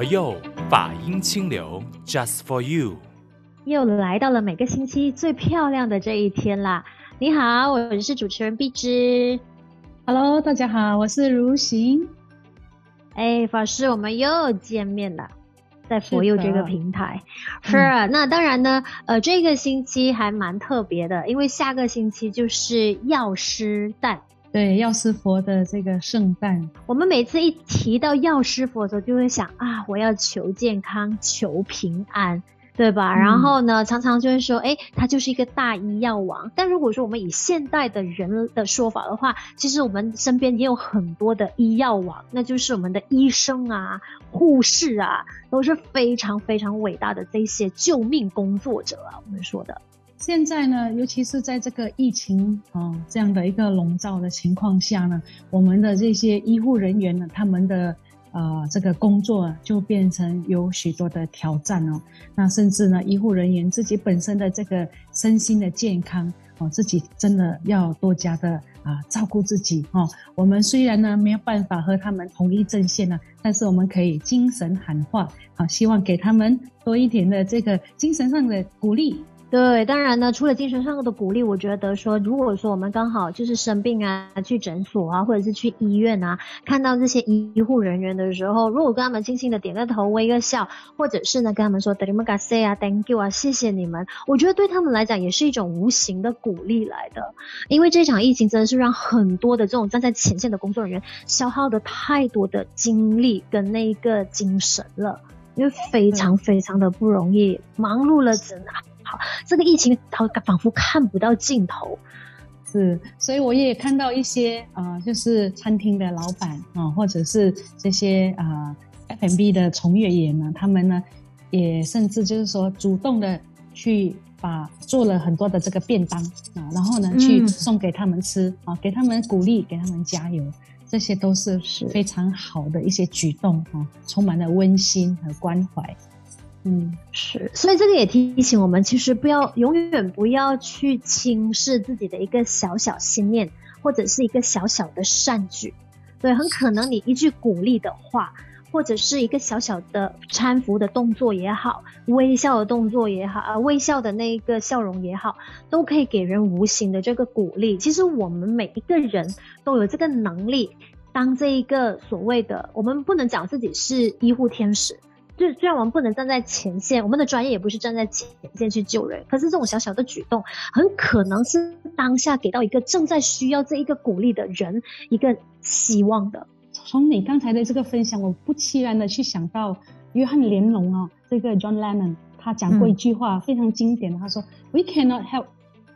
佛佑法音清流，Just for you。又来到了每个星期最漂亮的这一天啦！你好，我是主持人碧芝。Hello，大家好，我是如行。哎，法师，我们又见面了，在佛佑这个平台。是，是、嗯，那当然呢，呃，这个星期还蛮特别的，因为下个星期就是药师诞。对，药师佛的这个圣诞，我们每次一提到药师佛的时候，就会想啊，我要求健康，求平安，对吧？嗯、然后呢，常常就会说，哎，他就是一个大医药王。但如果说我们以现代的人的说法的话，其实我们身边也有很多的医药王，那就是我们的医生啊、护士啊，都是非常非常伟大的这些救命工作者啊，我们说的。现在呢，尤其是在这个疫情啊这样的一个笼罩的情况下呢，我们的这些医护人员呢，他们的呃这个工作就变成有许多的挑战哦。那甚至呢，医护人员自己本身的这个身心的健康哦，自己真的要多加的啊照顾自己哦。我们虽然呢没有办法和他们同一阵线呢，但是我们可以精神喊话，好，希望给他们多一点的这个精神上的鼓励。对，当然呢，除了精神上的鼓励，我觉得说，如果说我们刚好就是生病啊，去诊所啊，或者是去医院啊，看到这些医护人员的时候，如果跟他们轻轻的点个头，微个笑，或者是呢跟他们说 “terima kasih” 啊，“thank you” 啊，谢谢你们，我觉得对他们来讲也是一种无形的鼓励来的。因为这场疫情真的是让很多的这种站在前线的工作人员消耗的太多的精力跟那个精神了，因为非常非常的不容易，忙碌了整啊。好，这个疫情它仿佛看不到尽头，是，所以我也看到一些啊、呃，就是餐厅的老板啊、呃，或者是这些啊、呃、F&B 的从业员呢，他们呢也甚至就是说主动的去把做了很多的这个便当啊、呃，然后呢去送给他们吃啊、给他们鼓励，给他们加油，这些都是非常好的一些举动啊、呃，充满了温馨和关怀。嗯，是，所以这个也提醒我们，其实不要永远不要去轻视自己的一个小小心念，或者是一个小小的善举。对，很可能你一句鼓励的话，或者是一个小小的搀扶的动作也好，微笑的动作也好，啊，微笑的那一个笑容也好，都可以给人无形的这个鼓励。其实我们每一个人都有这个能力，当这一个所谓的，我们不能讲自己是医护天使。就虽然我们不能站在前线，我们的专业也不是站在前线去救人，可是这种小小的举动，很可能是当下给到一个正在需要这一个鼓励的人一个希望的。从你刚才的这个分享，我不期然的去想到约翰连龙啊，这个 John Lennon，他讲过一句话、嗯、非常经典的，他说：“We cannot help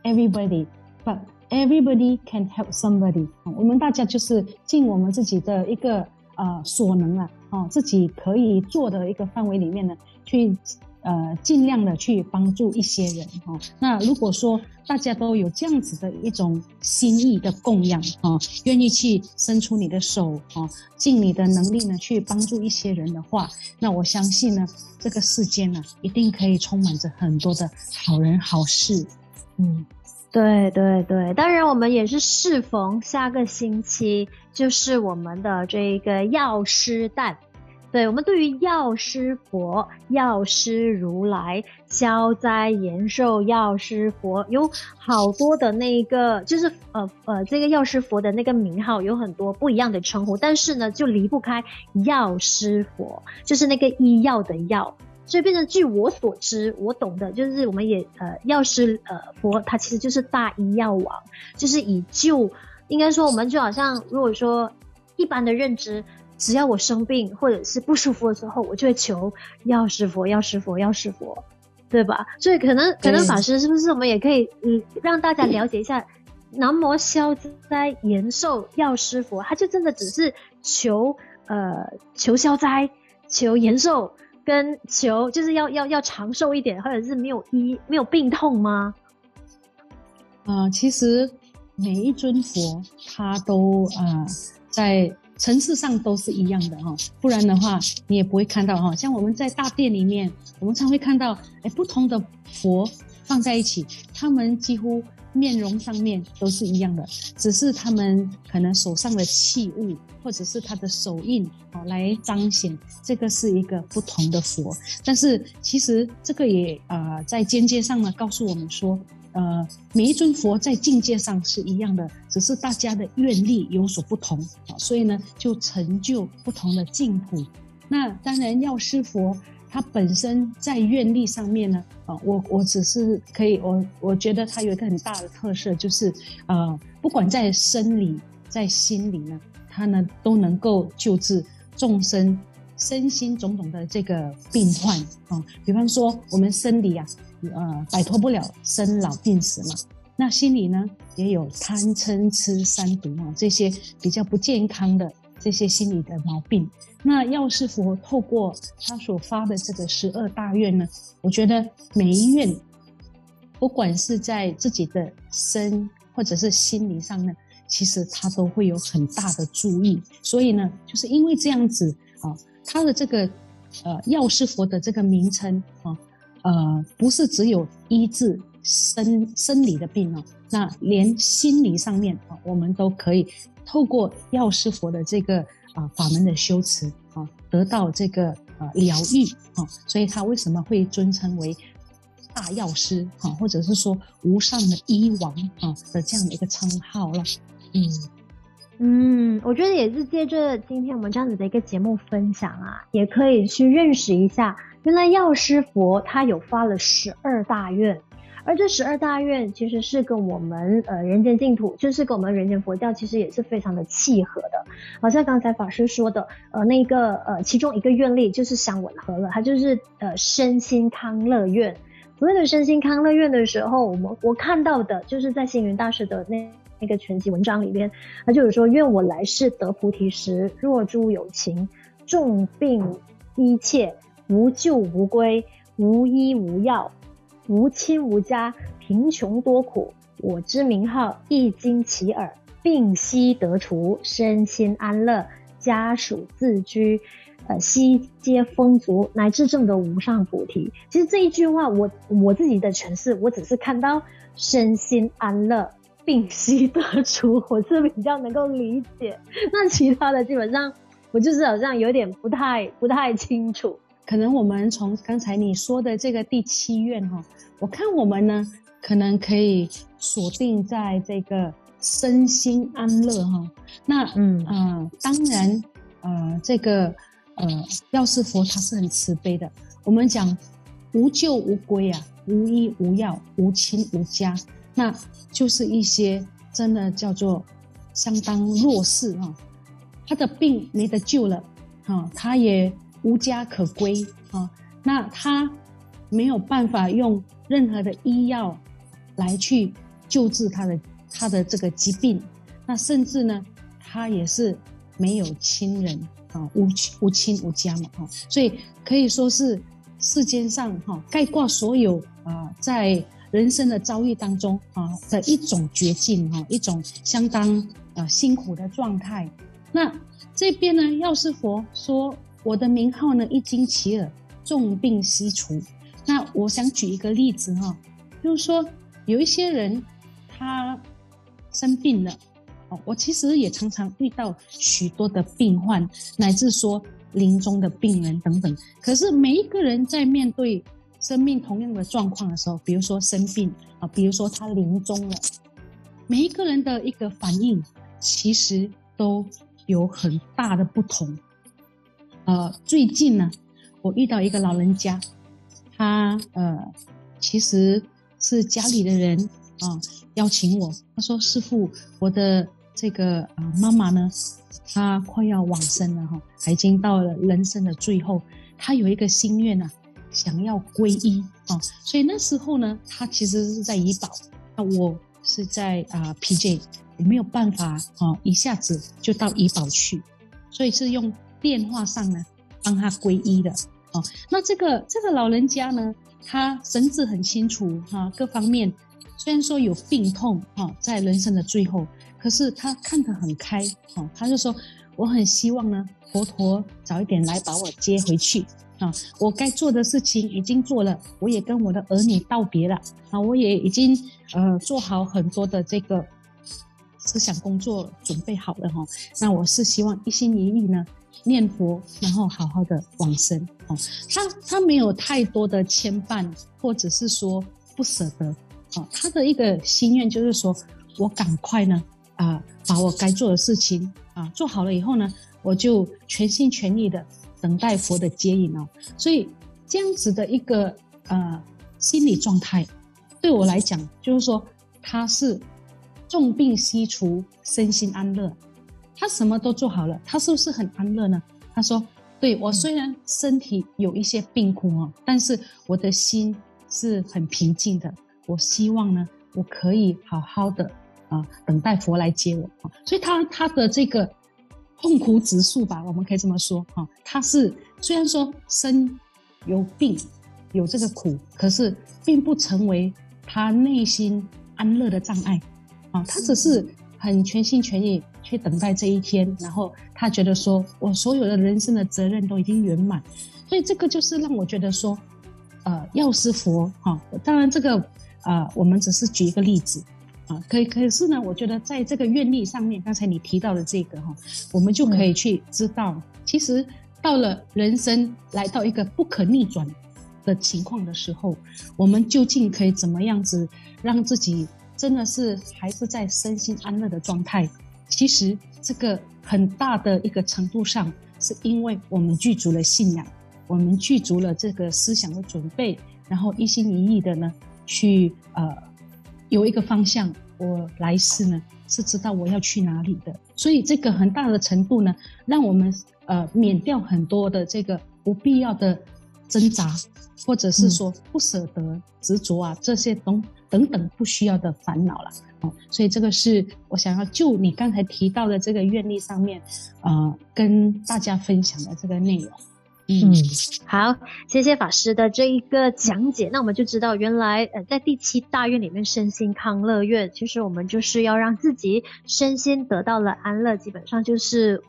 everybody, but everybody can help somebody。”我们大家就是尽我们自己的一个。呃，所能啊，哦，自己可以做的一个范围里面呢，去呃尽量的去帮助一些人哈、哦。那如果说大家都有这样子的一种心意的供养啊，愿意去伸出你的手啊，尽你的能力呢去帮助一些人的话，那我相信呢，这个世间呢一定可以充满着很多的好人好事，嗯。对对对，当然我们也是适逢下个星期就是我们的这个药师诞，对，我们对于药师佛、药师如来、消灾延寿药师佛有好多的那个，就是呃呃这个药师佛的那个名号有很多不一样的称呼，但是呢就离不开药师佛，就是那个医药的药。所以变成，据我所知，我懂的就是，我们也呃，药师呃佛，他其实就是大医药王，就是以救，应该说我们就好像如果说一般的认知，只要我生病或者是不舒服的时候，我就会求药师佛，药师佛，药师佛，对吧？所以可能可能法师是不是我们也可以嗯让大家了解一下，南无消灾延寿药师佛，他就真的只是求呃求消灾，求延寿。跟求就是要要要长寿一点，或者是没有医没有病痛吗？啊、其实每一尊佛他都啊、在层次上都是一样的哈，不然的话你也不会看到哈。像我们在大殿里面，我们常会看到哎不同的佛放在一起，他们几乎面容上面都是一样的，只是他们可能手上的器物或者是他的手印啊，来彰显这个是一个不同的佛。但是其实这个也啊、在间接上呢，告诉我们说，呃，每一尊佛在境界上是一样的，只是大家的愿力有所不同啊，所以呢，就成就不同的净土。那当然，药师佛。它本身在愿力上面呢，啊，我我只是可以，我我觉得它有一个很大的特色，就是呃，不管在生理在心理呢，它呢都能够救治众生身心种种的这个病患啊。比方说我们生理啊，呃，摆脱不了生老病死嘛，那心理呢也有贪嗔痴三毒啊，这些比较不健康的这些心理的毛病。那药师佛透过他所发的这个十二大愿呢，我觉得每一愿，不管是在自己的身或者是心理上呢，其实他都会有很大的注意。所以呢，就是因为这样子啊，他的这个呃药师佛的这个名称啊，呃，不是只有医治生生理的病哦，那连心理上面啊，我们都可以透过药师佛的这个。啊，法门的修持啊，得到这个啊疗愈啊，所以他为什么会尊称为大药师啊，或者是说无上的医王啊的这样的一个称号了？嗯嗯，我觉得也是借着今天我们这样子的一个节目分享啊，也可以去认识一下，原来药师佛他有发了十二大愿。而这十二大愿其实是跟我们呃人间净土，就是跟我们人间佛教其实也是非常的契合的。好像刚才法师说的，呃，那个呃其中一个愿力就是相吻合了，它就是呃身心康乐愿。所谓的身心康乐愿的时候，我们我看到的就是在星云大师的那那个全集文章里边，他就有说：愿我来世得菩提时，若诸有情，重病一切，无救无归，无医无药。无亲无家，贫穷多苦，我之名号一经其耳，病息得除，身心安乐，家属自居，呃，悉皆丰足，乃至证得无上菩提。其实这一句话，我我自己的诠释，我只是看到身心安乐，病息得除，我是比较能够理解。那其他的基本上，我就是好像有点不太不太清楚。可能我们从刚才你说的这个第七愿哈，我看我们呢，可能可以锁定在这个身心安乐哈。那嗯呃，当然呃，这个呃，药师佛他是很慈悲的。我们讲无救无归啊，无医无药，无亲无家，那就是一些真的叫做相当弱势哈，他的病没得救了哈，他也。无家可归啊，那他没有办法用任何的医药来去救治他的他的这个疾病，那甚至呢，他也是没有亲人啊，无无亲无家嘛哈，所以可以说是世间上哈概括所有啊在人生的遭遇当中啊的一种绝境哈，一种相当啊辛苦的状态。那这边呢，药师佛说。我的名号呢，一经起耳，重病悉除。那我想举一个例子哈，就是说有一些人他生病了，哦，我其实也常常遇到许多的病患，乃至说临终的病人等等。可是每一个人在面对生命同样的状况的时候，比如说生病啊，比如说他临终了，每一个人的一个反应其实都有很大的不同。呃，最近呢，我遇到一个老人家，他呃，其实是家里的人啊、邀请我，他说：“师傅，我的这个啊、呃、妈妈呢，她快要往生了哈，她已经到了人生的最后，她有一个心愿啊，想要皈依啊，所以那时候呢，她其实是在怡保，那我是在啊、PJ，我没有办法啊、一下子就到怡保去，所以是用。”电话上呢，帮他皈依的哦。那这个这个老人家呢，他神志很清楚哈，各方面虽然说有病痛哈，在人生的最后，可是他看得很开哦。他就说，我很希望呢，佛陀早一点来把我接回去啊，我该做的事情已经做了，我也跟我的儿女道别了啊，我也已经呃做好很多的这个思想工作准备好了哈。那我是希望一心一意呢念佛，然后好好的往生哦。他他没有太多的牵绊，或者是说不舍得啊。他的一个心愿就是说我赶快呢啊把我该做的事情啊做好了以后呢，我就全心全意的。等待佛的接引哦，所以这样子的一个呃心理状态，对我来讲就是说他是重病西除，身心安乐，他什么都做好了，他是不是很安乐呢？他说：“对，我虽然身体有一些病苦哦，但是我的心是很平静的。我希望呢，我可以好好的啊、等待佛来接我啊。所以他他的这个。”痛苦指数吧，我们可以这么说啊。他是虽然说身有病，有这个苦，可是并不成为他内心安乐的障碍啊。他只是很全心全意去等待这一天，然后他觉得说，我所有的人生的责任都已经圆满，所以这个就是让我觉得说，呃，药师佛哈。当然这个、呃，我们只是举一个例子。啊，可以，可是呢，我觉得在这个愿力上面，刚才你提到的这个哈，我们就可以去知道，其实到了人生来到一个不可逆转的情况的时候，我们究竟可以怎么样子让自己真的是还是在身心安乐的状态？其实这个很大的一个程度上，是因为我们具足了信仰，我们具足了这个思想的准备，然后一心一意的呢去呃。有一个方向，我来世呢是知道我要去哪里的，所以这个很大的程度呢，让我们呃免掉很多的这个不必要的挣扎，或者是说不舍得执着啊这些东等等不需要的烦恼了。哦，所以这个是我想要就你刚才提到的这个愿力上面，呃，跟大家分享的这个内容。嗯，好，谢谢法师的这一个讲解。那我们就知道，原来呃，在第七大愿里面，身心康乐愿，其实我们就是要让自己身心得到了安乐，基本上就是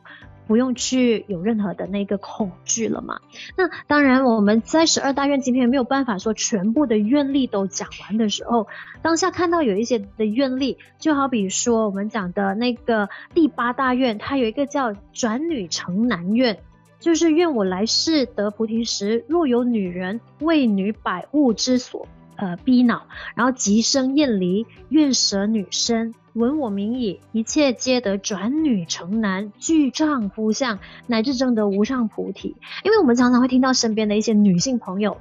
不用去有任何的那个恐惧了嘛。那当然，我们在十二大愿今天没有办法说全部的愿力都讲完的时候，当下看到有一些的愿力，就好比说我们讲的那个第八大愿，它有一个叫转女成男愿。就是愿我来世得菩提时，若有女人为女百物之所呃逼恼，然后即生厌离，愿舍女身，闻我名矣，一切皆得转女成男，具丈夫相，乃至证得无上菩提。因为我们常常会听到身边的一些女性朋友。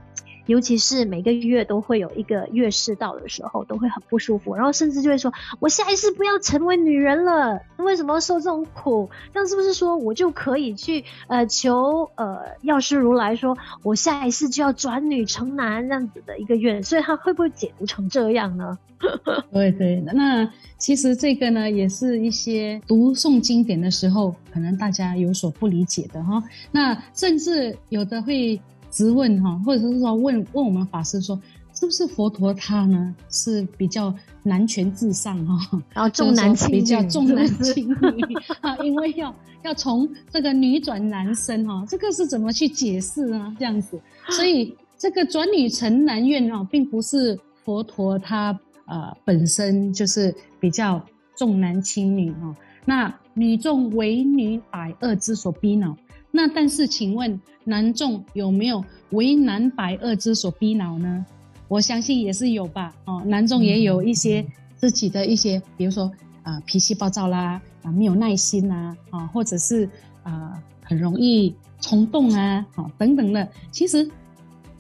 尤其是每个月都会有一个月事到的时候，都会很不舒服，然后甚至就会说：“我下一世不要成为女人了，为什么受这种苦？这样是不是说我就可以去呃求呃药师如来说，我下一世就要转女成男这样子的一个愿？所以他会不会解读成这样呢？” 对对，那其实这个呢，也是一些读诵经典的时候，可能大家有所不理解的哈。那甚至有的会。质问哈，或者是说问问我们法师说，是不是佛陀他呢是比较男权至上哈，然后重男轻女，比较重男轻女 啊，因为要要从这个女转男生哈，这个是怎么去解释呢？这样子，所以这个转女成男愿啊，并不是佛陀他呃本身就是比较重男轻女哈，那女众为女百恶之所逼恼。那但是，请问男众有没有为男百恶之所逼恼呢？我相信也是有吧。哦，男众也有一些自己的一些，比如说啊、脾气暴躁啦，啊没有耐心呐，啊或者是啊、很容易冲动啊，啊等等的。其实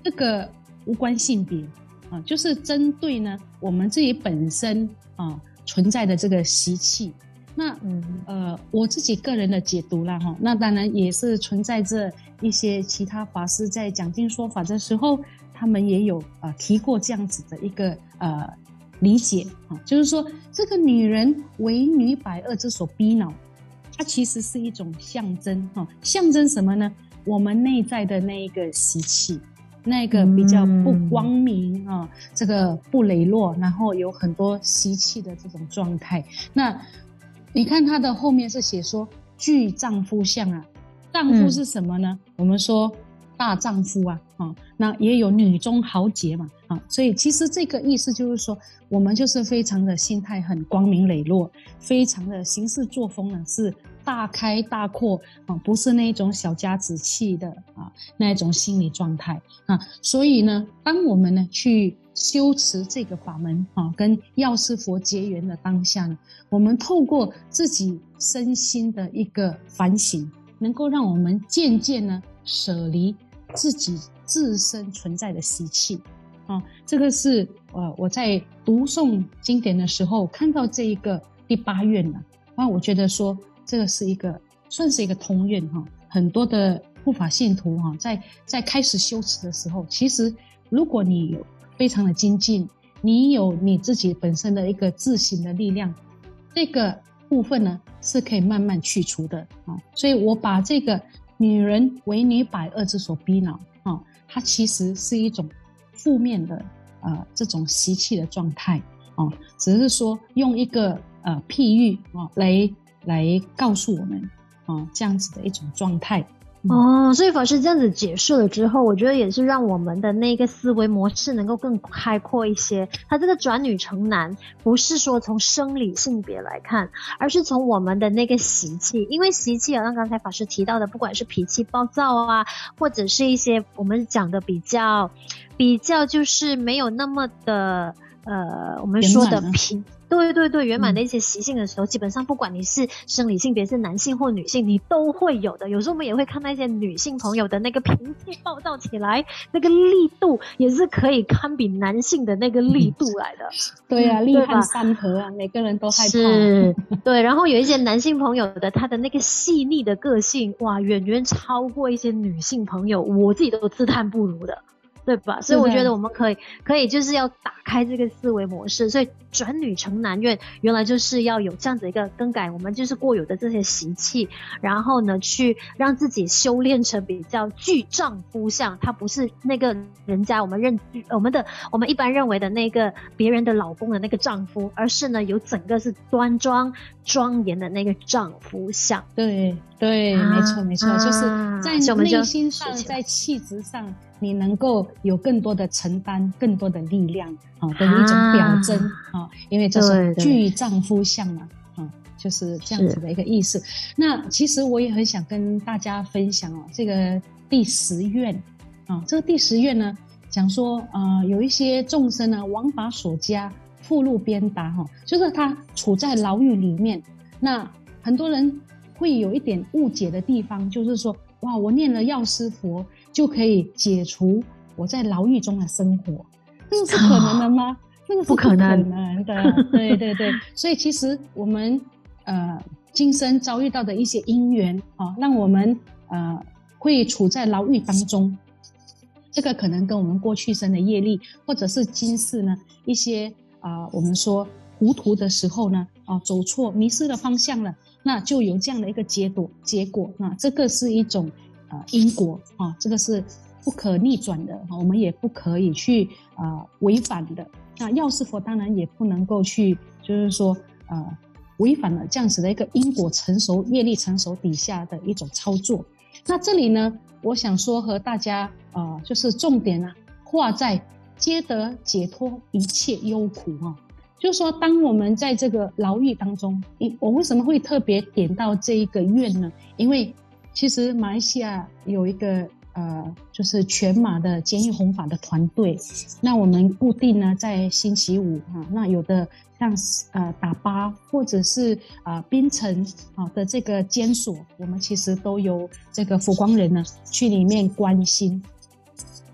这个无关性别啊，就是针对呢我们自己本身啊存在的这个习气。那嗯呃，我自己个人的解读啦哈，那当然也是存在着一些其他法师在讲经说法的时候，他们也有呃提过这样子的一个呃理解啊，就是说这个女人为女百恶之所逼恼，它其实是一种象征哈，象征什么呢？我们内在的那一个习气，那个比较不光明啊，这个不磊落，然后有很多习气的这种状态，那。你看他的后面是写说具丈夫相啊，丈夫是什么呢？嗯、我们说大丈夫啊，啊，那也有女中豪杰嘛，啊，所以其实这个意思就是说，我们就是非常的心态很光明磊落，非常的行事作风呢是大开大阔啊，不是那种小家子气的啊那一种心理状态啊，所以呢，当我们呢去修持这个法门啊，跟药师佛结缘的当下呢，我们透过自己身心的一个反省，能够让我们渐渐呢舍离。自己自身存在的习气，啊，这个是呃我在读诵经典的时候看到这一个第八愿呢，啊，我觉得说这个是一个算是一个通愿哈，很多的护法信徒哈，在在开始修持的时候，其实如果你有非常的精进，你有你自己本身的一个自省的力量，这个部分呢是可以慢慢去除的啊，所以我把这个。女人为女百恶之所逼恼，啊，它其实是一种负面的，呃，这种习气的状态，啊，只是说用一个呃譬喻啊来来告诉我们，啊，这样子的一种状态。哦，所以法师这样子解释了之后，我觉得也是让我们的那个思维模式能够更开阔一些。他这个转女成男，不是说从生理性别来看，而是从我们的那个习气。因为习气，好像刚才法师提到的，不管是脾气暴躁啊，或者是一些我们讲的比较比较就是没有那么的呃，我们说的平。对对对，圆满的一些习性的时候，嗯，基本上不管你是生理性别是男性或女性，你都会有的。有时候我们也会看到一些女性朋友的那个脾气暴躁起来，那个力度也是可以堪比男性的那个力度来的。嗯、对啊，力撼山河啊，每个人都害怕。是，对。然后有一些男性朋友的他的那个细腻的个性，哇，远远超过一些女性朋友，我自己都自叹不如的。对吧？所以我觉得我们可以可以就是要打开这个思维模式，所以转女成男愿原来就是要有这样子一个更改，我们就是过有的这些习气，然后呢，去让自己修炼成比较巨丈夫相，他不是那个人家我们认我们的我们一般认为的那个别人的老公的那个丈夫，而是呢有整个是端庄庄严的那个丈夫相。对对，啊、没错没错、啊，就是在内心上，在气质上。你能够有更多的承担，更多的力量啊的一种表征啊，因为这是巨丈夫相嘛，啊，就是这样子的一个意思。那其实我也很想跟大家分享哦，这个第十愿啊，这个第十愿呢，讲说啊、呃，有一些众生呢，王法所加，复入鞭打哈，就是他处在牢狱里面。那很多人会有一点误解的地方，就是说，哇，我念了药师佛。就可以解除我在牢狱中的生活，这个是可能的吗？这个是不可能的。对对对，所以其实我们呃今生遭遇到的一些因缘啊，让我们呃会处在牢狱当中，这个可能跟我们过去生的业力，或者是今世呢一些啊、呃、我们说糊涂的时候呢啊走错迷失了方向了，那就有这样的一个结果结果。那这个是一种。呃，因果啊，这个是不可逆转的，我们也不可以去呃违反的。那药师佛当然也不能够去，就是说呃违反了这样子的一个因果成熟、业力成熟底下的一种操作。那这里呢，我想说和大家呃，就是重点啊，画在皆得解脱一切忧苦啊。就是说，当我们在这个牢狱当中，我为什么会特别点到这一个愿呢？因为其实马来西亚有一个呃，就是全马的监狱弘法的团队。那我们固定呢在星期五啊，那有的像呃打巴或者是啊槟城啊的这个监所，我们其实都有这个佛光人呢去里面关心。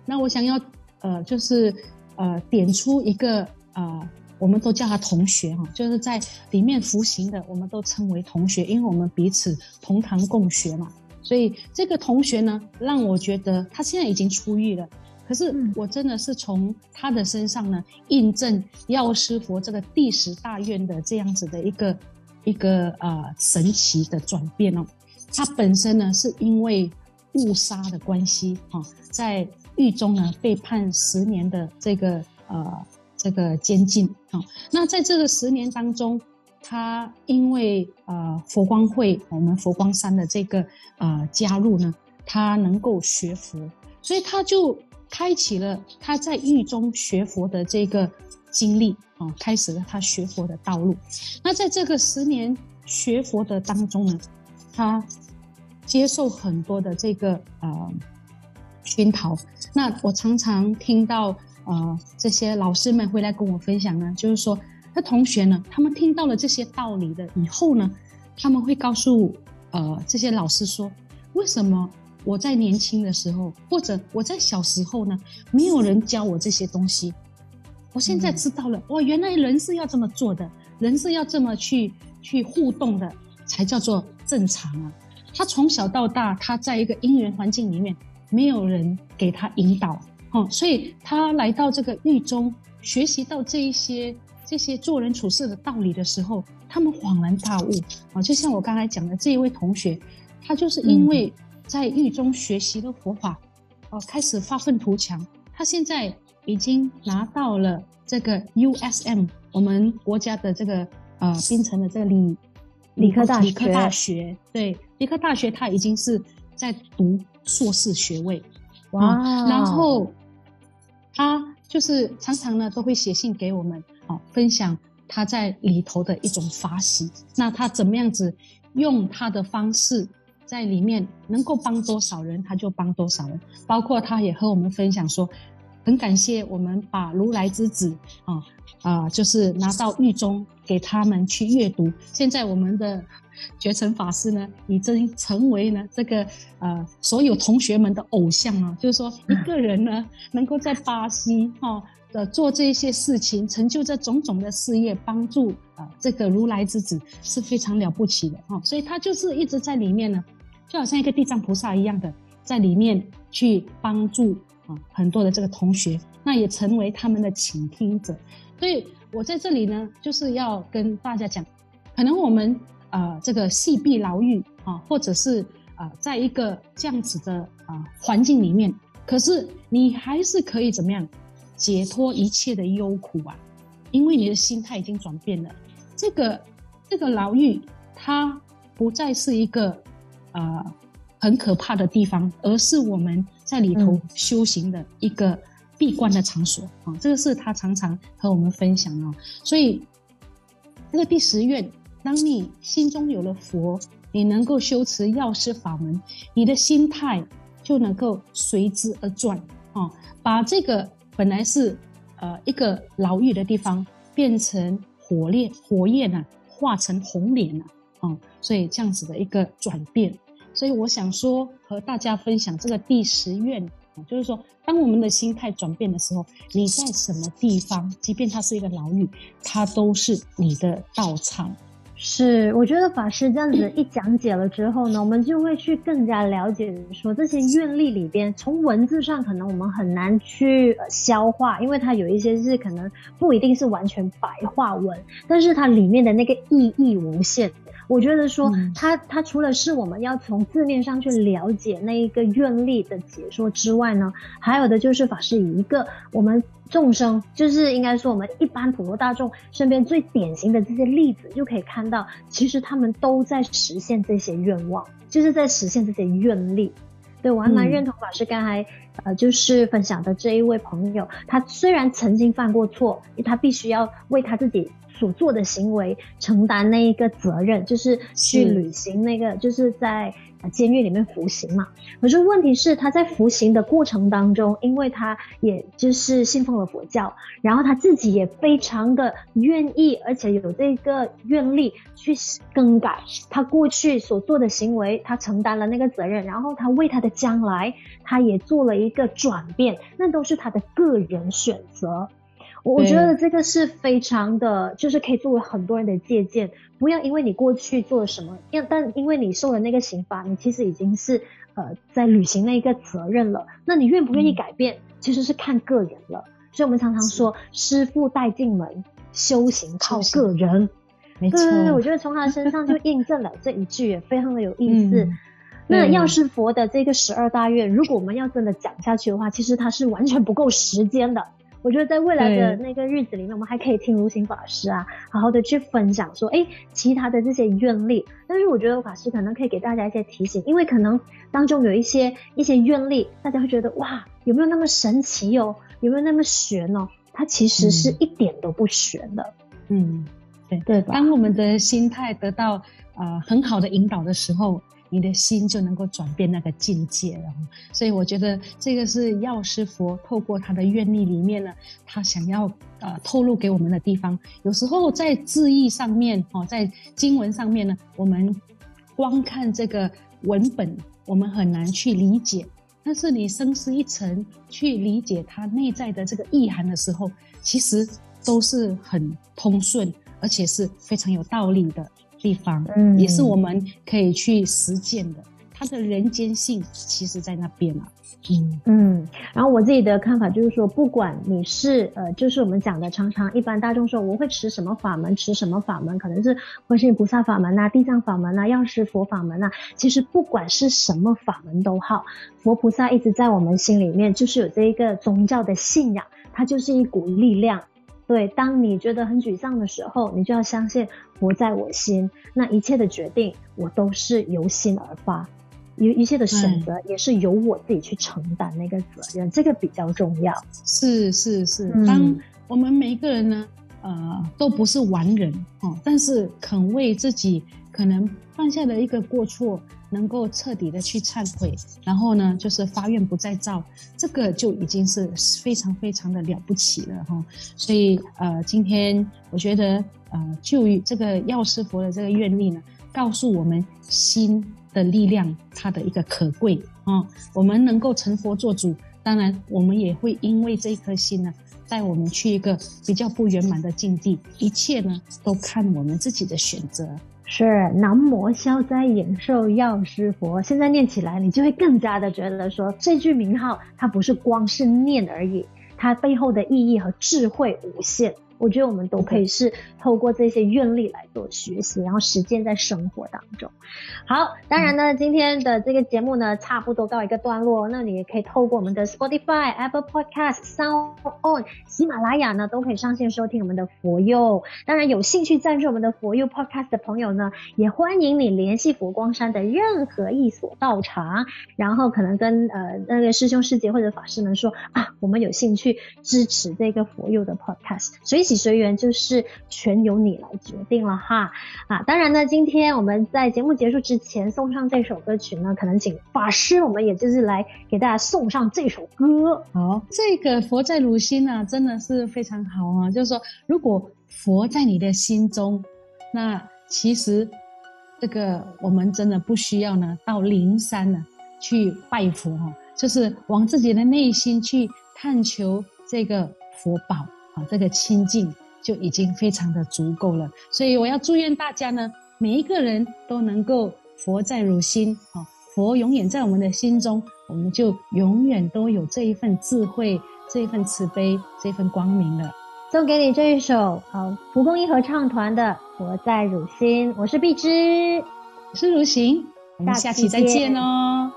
那我想要呃，就是呃点出一个呃，我们都叫他同学哈，就是在里面服刑的，我们都称为同学，因为我们彼此同堂共学嘛。所以这个同学呢，让我觉得他现在已经出狱了。可是我真的是从他的身上呢，印证药师佛这个第十大愿的这样子的一个一个呃神奇的转变哦。他本身呢是因为误杀的关系哈，在狱中呢被判十年的这个呃这个监禁啊。那在这个十年当中，他因为呃佛光会我们佛光山的这个呃加入呢，他能够学佛，所以他就开启了他在狱中学佛的这个经历啊，开始了他学佛的道路。那在这个十年学佛的当中呢，他接受很多的这个呃熏陶。那我常常听到呃这些老师们会来跟我分享呢，就是说，那同学呢，他们听到了这些道理的以后呢，他们会告诉呃这些老师说，为什么我在年轻的时候，或者我在小时候呢，没有人教我这些东西，我现在知道了，嗯、哇，原来人是要这么做的，人是要这么去去互动的，才叫做正常啊。他从小到大，他在一个因缘环境里面，没有人给他引导，哦，所以他来到这个狱中，学习到这一些这些做人处事的道理的时候，他们恍然大悟啊！就像我刚才讲的这一位同学，他就是因为在狱中学习了佛法，哦、嗯，开始发愤图强，他现在已经拿到了这个 USM 我们国家的这个呃槟城的这个理理科大学，理科大学对。理科大学，他已经是在读硕士学位，哇、嗯！然后他就是常常呢都会写信给我们，啊，分享他在里头的一种法喜。那他怎么样子用他的方式在里面能够帮多少人，他就帮多少人。包括他也和我们分享说，很感谢我们把如来之子啊啊，就是拿到狱中给他们去阅读。现在我们的。觉成法师呢，已经成为了这个呃所有同学们的偶像啊。就是说，一个人呢，能够在巴西哈的、做这些事情，成就这种种的事业，帮助啊、这个如来之子是非常了不起的哈、所以他就是一直在里面呢，就好像一个地藏菩萨一样的，在里面去帮助啊、很多的这个同学，那也成为他们的倾听者。所以我在这里呢，就是要跟大家讲，可能我们。呃，这个系闭牢狱啊，或者是啊、呃，在一个这样子的啊、呃、环境里面，可是你还是可以怎么样解脱一切的忧苦啊？因为你的心态已经转变了。这个这个牢狱，它不再是一个啊、呃、很可怕的地方，而是我们在里头修行的一个闭关的场所啊、嗯。这个是他常常和我们分享哦。所以这个第十愿。当你心中有了佛，你能够修持药师法门，你的心态就能够随之而转啊！把这个本来是呃一个牢狱的地方，变成火烈火焰啊，化成红莲啊！啊，所以这样子的一个转变，所以我想说和大家分享这个第十愿，就是说，当我们的心态转变的时候，你在什么地方，即便它是一个牢狱，它都是你的道场。是，我觉得法师这样子一讲解了之后呢，我们就会去更加了解说这些愿力里边，从文字上可能我们很难去消化，因为它有一些是可能不一定是完全白话文，但是它里面的那个意义无限。我觉得说它它除了是我们要从字面上去了解那一个愿力的解说之外呢，还有的就是法师以一个我们。众生就是应该说，我们一般普罗大众身边最典型的这些例子，就可以看到，其实他们都在实现这些愿望，就是在实现这些愿力。对，我还蛮认同法师刚才、嗯、呃，就是分享的这一位朋友，他虽然曾经犯过错，他必须要为他自己所做的行为承担那一个责任，就是去履行那个，就是在。监狱里面服刑嘛，可是问题是他在服刑的过程当中，因为他也就是信奉了佛教，然后他自己也非常的愿意，而且有这个愿力去更改他过去所做的行为，他承担了那个责任，然后他为他的将来，他也做了一个转变，那都是他的个人选择。我觉得这个是非常的，就是可以作为很多人的借鉴。不要因为你过去做了什么，因但因为你受了那个刑罚，你其实已经是呃在履行那一个责任了。那你愿不愿意改变，嗯、其实是看个人了。所以我们常常说，师傅带进门，修行靠个人。没错，对对对，我觉得从他身上就印证了这一句，也非常的有意思。嗯、那药师佛的这个十二大愿，如果我们要真的讲下去的话，其实它是完全不够时间的。我觉得在未来的那个日子里面，我们还可以听如行法师啊，好好的去分享说，哎，其他的这些愿力。但是我觉得法师可能可以给大家一些提醒，因为可能当中有一些一些愿力，大家会觉得哇，有没有那么神奇哦？有没有那么玄哦？它其实是一点都不玄的。嗯，对对吧。当我们的心态得到呃很好的引导的时候。你的心就能够转变那个境界了，所以我觉得这个是药师佛透过他的愿力里面呢，他想要呃透露给我们的地方。有时候在字义上面哦，在经文上面呢，我们光看这个文本，我们很难去理解。但是你深思一层，去理解它内在的这个意涵的时候，其实都是很通顺，而且是非常有道理的。地方，嗯，也是我们可以去实践的。它的人间性，其实在那边嘛，嗯嗯。然后我自己的看法就是说，不管你是呃，就是我们讲的，常常一般大众说我会持什么法门，持什么法门，可能是观世音菩萨法门呐、啊、地藏法门呐、啊、药师佛法门呐、啊。其实不管是什么法门都好，佛菩萨一直在我们心里面，就是有这一个宗教的信仰，它就是一股力量。对，当你觉得很沮丧的时候，你就要相信佛在我心。那一切的决定，我都是由心而发，一一切的选择也是由我自己去承担那个责任，这个比较重要。是是是，当我们每一个人呢，呃，都不是完人哦，但是肯为自己可能犯下的一个过错。能够彻底的去忏悔，然后呢，就是发愿不再造，这个就已经是非常非常的了不起了哈。所以呃，今天我觉得呃，就于这个药师佛的这个愿力呢，告诉我们心的力量，它的一个可贵啊。我们能够成佛做主，当然我们也会因为这一颗心呢，带我们去一个比较不圆满的境地。一切呢，都看我们自己的选择。是南无消灾延寿药师佛，现在念起来，你就会更加的觉得说，这句名号它不是光是念而已，它背后的意义和智慧无限。我觉得我们都可以是透过这些愿力来做学习，然后实践在生活当中。好，当然呢，今天的这个节目呢，差不多告一个段落。那你也可以透过我们的 Spotify、Apple Podcast、Sound On、喜马拉雅呢，都可以上线收听我们的佛佑。当然，有兴趣赞助我们的佛佑 Podcast 的朋友呢，也欢迎你联系佛光山的任何一所道场，然后可能跟呃那个师兄师姐或者法师们说啊，我们有兴趣支持这个佛佑的 Podcast，所以。随缘就是全由你来决定了哈啊！当然呢，今天我们在节目结束之前送上这首歌曲呢，可能请法师，我们也就是来给大家送上这首歌。好，这个佛在汝心呢，真的是非常好啊！就是说，如果佛在你的心中，那其实这个我们真的不需要呢到灵山呢去拜佛哈，就是往自己的内心去探求这个佛宝。啊，这个清净就已经非常的足够了，所以我要祝愿大家呢，每一个人都能够佛在汝心，啊，佛永远在我们的心中，我们就永远都有这一份智慧、这一份慈悲、这一份光明了。送给你这一首好蒲公英合唱团的《佛在汝心》，我是碧芝，我是如行，我们下期再见哦。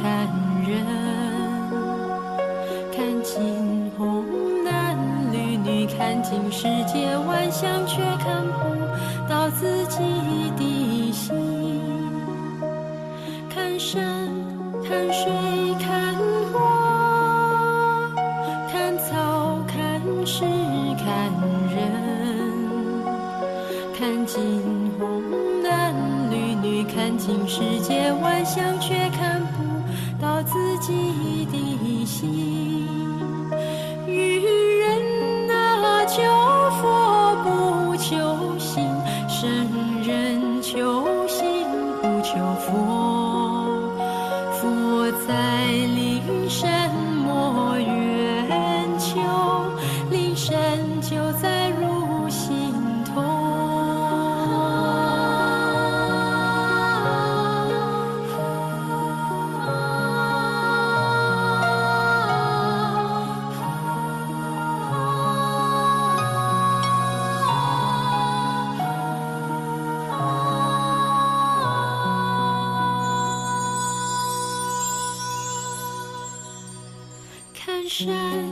看人，看金红男绿女，看尽世界万象，却看不到自己的心。看山看水看花，看草看石看人。看金红男绿女，看尽世界万象，却山